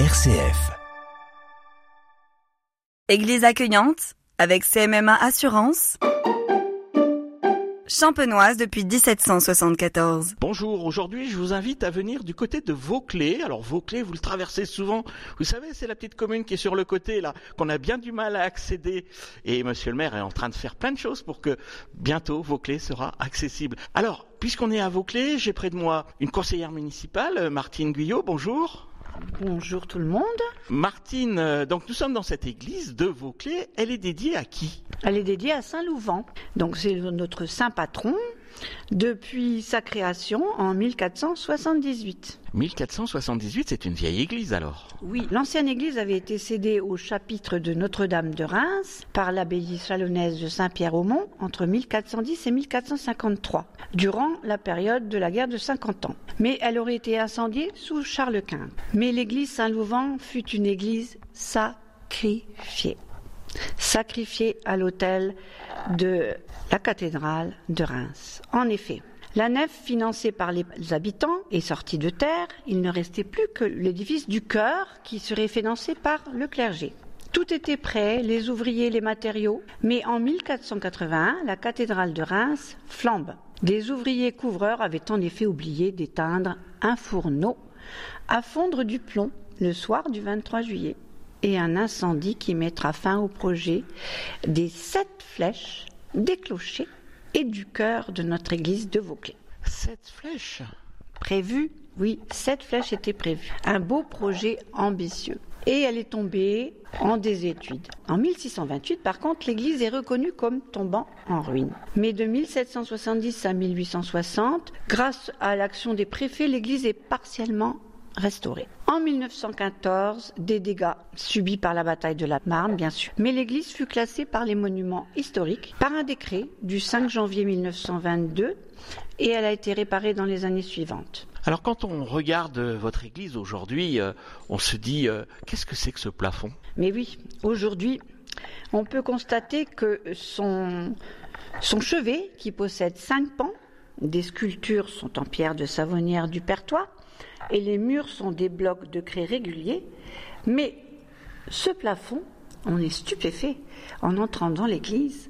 RCF. Église accueillante avec CMMA Assurance. Champenoise depuis 1774. Bonjour, aujourd'hui je vous invite à venir du côté de Vauclé. Alors Vauclé, vous le traversez souvent. Vous savez, c'est la petite commune qui est sur le côté là, qu'on a bien du mal à accéder. Et monsieur le maire est en train de faire plein de choses pour que bientôt Vauclé sera accessible. Alors, puisqu'on est à Vauclé, j'ai près de moi une conseillère municipale, Martine Guyot. Bonjour. Bonjour tout le monde. Martine, euh, donc nous sommes dans cette église de Vauclé. Elle est dédiée à qui? Elle est dédiée à Saint Louvent. Donc c'est notre saint patron depuis sa création en 1478. 1478, c'est une vieille église alors. Oui, l'ancienne église avait été cédée au chapitre de Notre-Dame de Reims par l'abbaye chalonnaise de Saint-Pierre-au-Mont entre 1410 et 1453, durant la période de la guerre de 50 ans. Mais elle aurait été incendiée sous Charles Quint. Mais l'église Saint-Louvent fut une église sacrifiée. Sacrifiée à l'autel de la cathédrale de Reims. En effet, la nef financée par les habitants est sortie de terre. Il ne restait plus que l'édifice du chœur qui serait financé par le clergé. Tout était prêt, les ouvriers, les matériaux, mais en 1481, la cathédrale de Reims flambe. Des ouvriers couvreurs avaient en effet oublié d'éteindre un fourneau à fondre du plomb le soir du 23 juillet et un incendie qui mettra fin au projet des sept flèches, des clochers et du cœur de notre église de Vauclé. Sept flèches? Prévu, oui, sept flèches étaient prévues. Un beau projet ambitieux. Et elle est tombée en désétude. En 1628, par contre, l'église est reconnue comme tombant en ruine. Mais de 1770 à 1860, grâce à l'action des préfets, l'église est partiellement restaurée. En 1914, des dégâts subis par la bataille de la Marne, bien sûr. Mais l'église fut classée par les monuments historiques par un décret du 5 janvier 1922 et elle a été réparée dans les années suivantes. Alors quand on regarde votre église aujourd'hui, euh, on se dit euh, qu'est-ce que c'est que ce plafond? Mais oui, aujourd'hui, on peut constater que son, son chevet, qui possède cinq pans, des sculptures sont en pierre de savonnière du Pertois, et les murs sont des blocs de craie réguliers, mais ce plafond, on est stupéfait en entrant dans l'église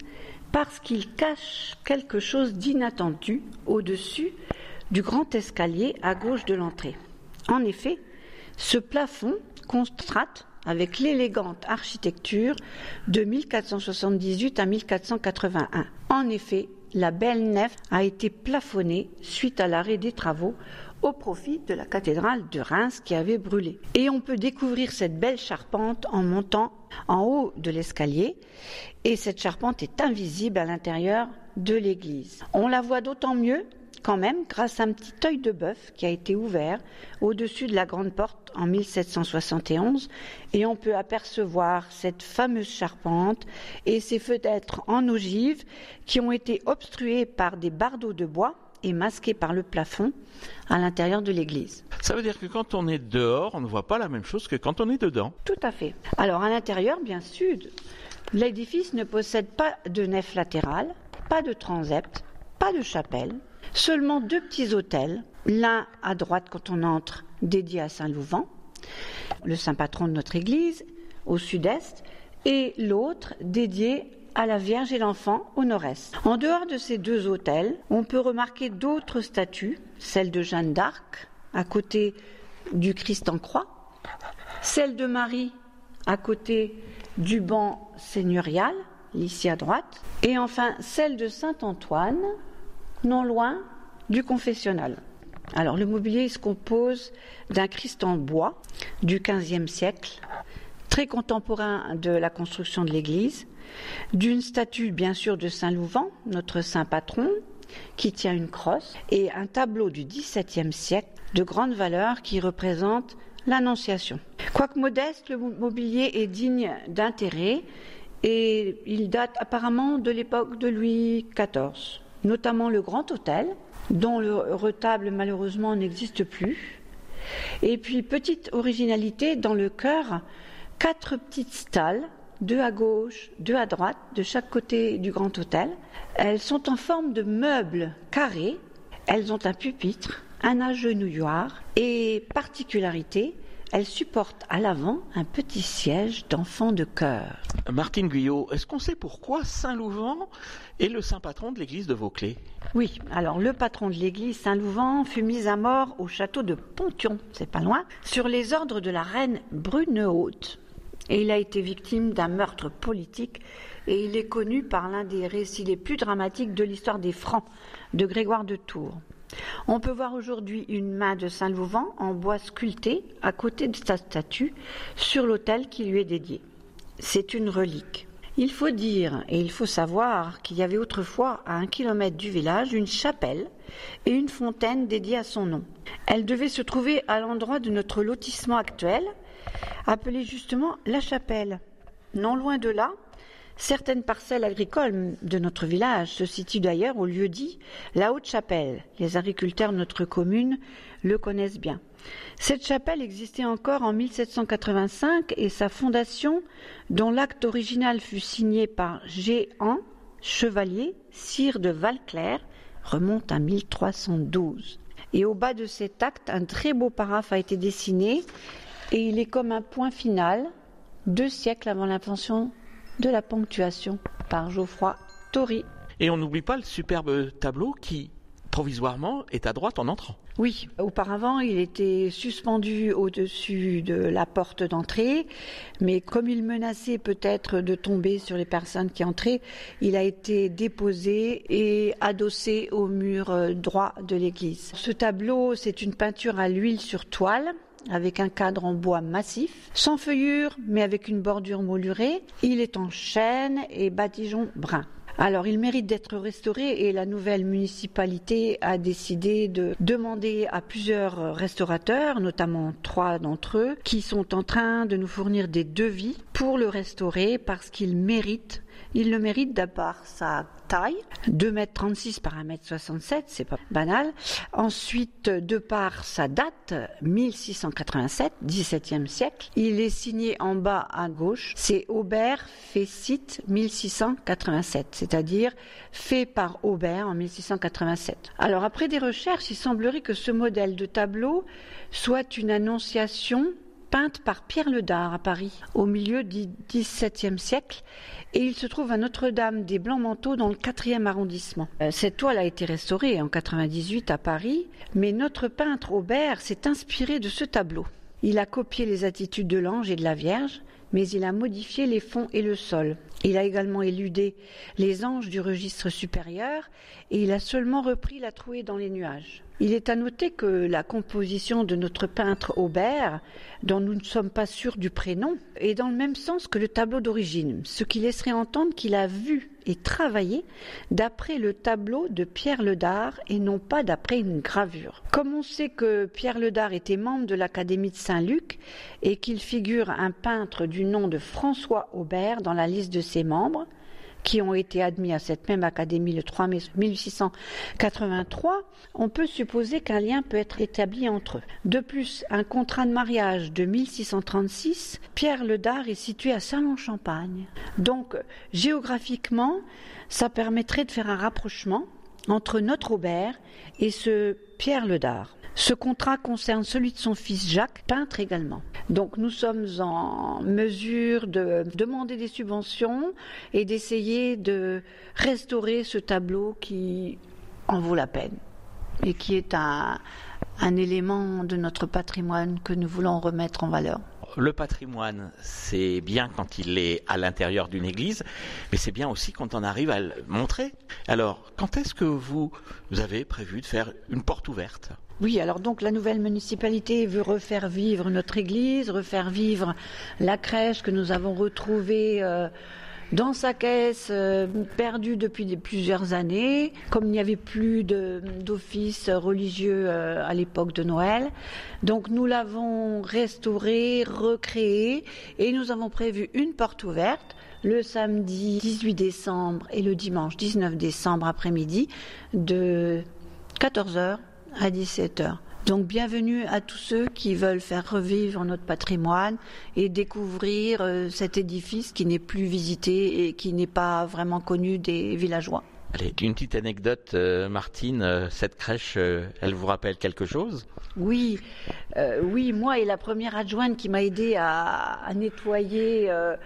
parce qu'il cache quelque chose d'inattendu au-dessus du grand escalier à gauche de l'entrée. En effet, ce plafond contraste avec l'élégante architecture de 1478 à 1481. En effet, la belle nef a été plafonnée suite à l'arrêt des travaux au profit de la cathédrale de Reims qui avait brûlé. Et on peut découvrir cette belle charpente en montant en haut de l'escalier et cette charpente est invisible à l'intérieur de l'église. On la voit d'autant mieux quand même grâce à un petit œil de bœuf qui a été ouvert au-dessus de la grande porte en 1771 et on peut apercevoir cette fameuse charpente et ses fenêtres en ogive qui ont été obstruées par des bardeaux de bois et masqués par le plafond à l'intérieur de l'église. Ça veut dire que quand on est dehors, on ne voit pas la même chose que quand on est dedans. Tout à fait. Alors à l'intérieur, bien sûr, l'édifice ne possède pas de nef latérale, pas de transept, pas de chapelle, seulement deux petits hôtels, l'un à droite quand on entre, dédié à Saint-Louvent, le saint patron de notre église, au sud-est, et l'autre dédié à la Vierge et l'Enfant au nord-est. En dehors de ces deux hôtels, on peut remarquer d'autres statues, celle de Jeanne d'Arc, à côté du Christ en croix, celle de Marie, à côté du banc seigneurial, ici à droite, et enfin celle de Saint Antoine, non loin du confessionnal. Alors le mobilier se compose d'un Christ en bois du XVe siècle, très contemporain de la construction de l'église, d'une statue bien sûr de Saint Louvent, notre saint patron, qui tient une crosse, et un tableau du XVIIe siècle de grande valeur qui représente l'Annonciation. Quoique modeste, le mobilier est digne d'intérêt et il date apparemment de l'époque de Louis XIV, notamment le Grand Hôtel, dont le retable malheureusement n'existe plus. Et puis, petite originalité, dans le chœur, quatre petites stalles deux à gauche, deux à droite, de chaque côté du grand hôtel. Elles sont en forme de meubles carrés. Elles ont un pupitre, un agenouilloir et particularité, Elle supporte à l'avant un petit siège d'enfant de chœur. Martine Guyot, est-ce qu'on sait pourquoi Saint-Louvent est le saint patron de l'église de Vauclé Oui, alors le patron de l'église Saint-Louvent fut mis à mort au château de Pontion, c'est pas loin, sur les ordres de la reine Brunehaute. Et il a été victime d'un meurtre politique et il est connu par l'un des récits les plus dramatiques de l'histoire des Francs de Grégoire de Tours. On peut voir aujourd'hui une main de Saint-Louvent en bois sculpté à côté de sa statue sur l'autel qui lui est dédié. C'est une relique. Il faut dire et il faut savoir qu'il y avait autrefois à un kilomètre du village une chapelle et une fontaine dédiée à son nom. Elle devait se trouver à l'endroit de notre lotissement actuel, appelé justement la chapelle. Non loin de là, Certaines parcelles agricoles de notre village se situent d'ailleurs au lieu dit la Haute-Chapelle. Les agriculteurs de notre commune le connaissent bien. Cette chapelle existait encore en 1785 et sa fondation, dont l'acte original fut signé par Géant, chevalier, sire de Valclair, remonte à 1312. Et au bas de cet acte, un très beau paraphe a été dessiné et il est comme un point final, deux siècles avant l'invention de la ponctuation par Geoffroy Tory. Et on n'oublie pas le superbe tableau qui, provisoirement, est à droite en entrant. Oui, auparavant, il était suspendu au-dessus de la porte d'entrée, mais comme il menaçait peut-être de tomber sur les personnes qui entraient, il a été déposé et adossé au mur euh, droit de l'église. Ce tableau, c'est une peinture à l'huile sur toile avec un cadre en bois massif, sans feuillure mais avec une bordure moulurée. Il est en chêne et badigeon brun. Alors, il mérite d'être restauré et la nouvelle municipalité a décidé de demander à plusieurs restaurateurs, notamment trois d'entre eux, qui sont en train de nous fournir des devis pour le restaurer parce qu'il mérite il le mérite d'abord sa taille, 2,36 m par 1,67 m, c'est pas banal. Ensuite, de par sa date, 1687, 17e siècle. Il est signé en bas à gauche, c'est Aubert Fécite 1687, c'est-à-dire fait par Aubert en 1687. Alors après des recherches, il semblerait que ce modèle de tableau soit une annonciation peinte par Pierre Le Dard à Paris au milieu du XVIIe siècle et il se trouve à Notre-Dame des Blancs-Manteaux dans le 4e arrondissement. Euh, cette toile a été restaurée en 98 à Paris, mais notre peintre Aubert s'est inspiré de ce tableau. Il a copié les attitudes de l'ange et de la Vierge, mais il a modifié les fonds et le sol. Il a également éludé les anges du registre supérieur et il a seulement repris la trouée dans les nuages. Il est à noter que la composition de notre peintre Aubert, dont nous ne sommes pas sûrs du prénom, est dans le même sens que le tableau d'origine, ce qui laisserait entendre qu'il a vu et travaillé d'après le tableau de Pierre Ledard et non pas d'après une gravure. Comme on sait que Pierre Ledard était membre de l'Académie de Saint-Luc et qu'il figure un peintre du nom de François Aubert dans la liste de ses membres, qui ont été admis à cette même académie le 3 mai 1683, on peut supposer qu'un lien peut être établi entre eux. De plus, un contrat de mariage de 1636, Pierre le Dard est situé à Saint-Lon-Champagne. Donc, géographiquement, ça permettrait de faire un rapprochement entre notre Aubert et ce Pierre le Dard. Ce contrat concerne celui de son fils Jacques, peintre également. Donc nous sommes en mesure de demander des subventions et d'essayer de restaurer ce tableau qui en vaut la peine et qui est un, élément de notre patrimoine que nous voulons remettre en valeur le patrimoine, c'est bien quand il est à l'intérieur d'une église, mais c'est bien aussi quand on arrive à le montrer. Alors, quand est-ce que vous, avez prévu de faire une porte ouverte? Oui, alors donc la nouvelle municipalité veut refaire vivre notre église, refaire vivre la crèche que nous avons retrouvée euh, dans sa caisse, euh, perdue depuis plusieurs années, comme il n'y avait plus d'office religieux euh, à l'époque de Noël. Donc nous l'avons restaurée, recréée, et nous avons prévu une porte ouverte le samedi 18 décembre et le dimanche 19 décembre après-midi de 14h à 17h. Donc bienvenue à tous ceux qui veulent faire revivre notre patrimoine et découvrir euh, cet édifice qui n'est plus visité et qui n'est pas vraiment connu des villageois. Allez, une petite anecdote, euh, Martine. euh, cette crèche, euh, elle vous rappelle quelque chose? Oui, euh, oui, moi et la première adjointe qui m'a aidé à, à nettoyer euh,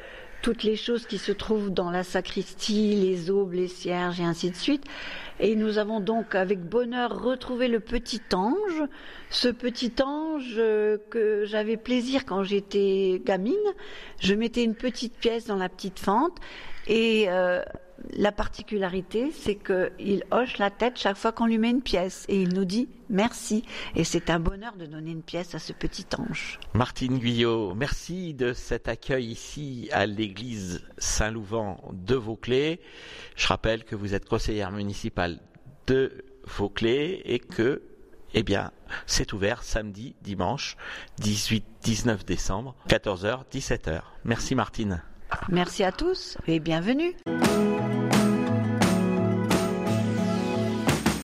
toutes les choses qui se trouvent dans la sacristie, les aubes, les cierges et ainsi de suite. Et nous avons donc avec bonheur retrouvé le petit ange, ce petit ange euh, que j'avais plaisir quand j'étais gamine. Je mettais une petite pièce dans la petite fente et euh, la particularité, c'est qu'il hoche la tête chaque fois qu'on lui met une pièce et il nous dit merci. Et c'est un bonheur de donner une pièce à ce petit ange. Martine Guyot, merci de cet accueil ici à l'église Saint-Louvent de Vauclé. Je rappelle que vous êtes conseillère municipale de Vauclé et que, eh bien, c'est ouvert samedi, dimanche, 18-19 décembre, 14h, 17h. Merci Martine. Merci à tous et bienvenue.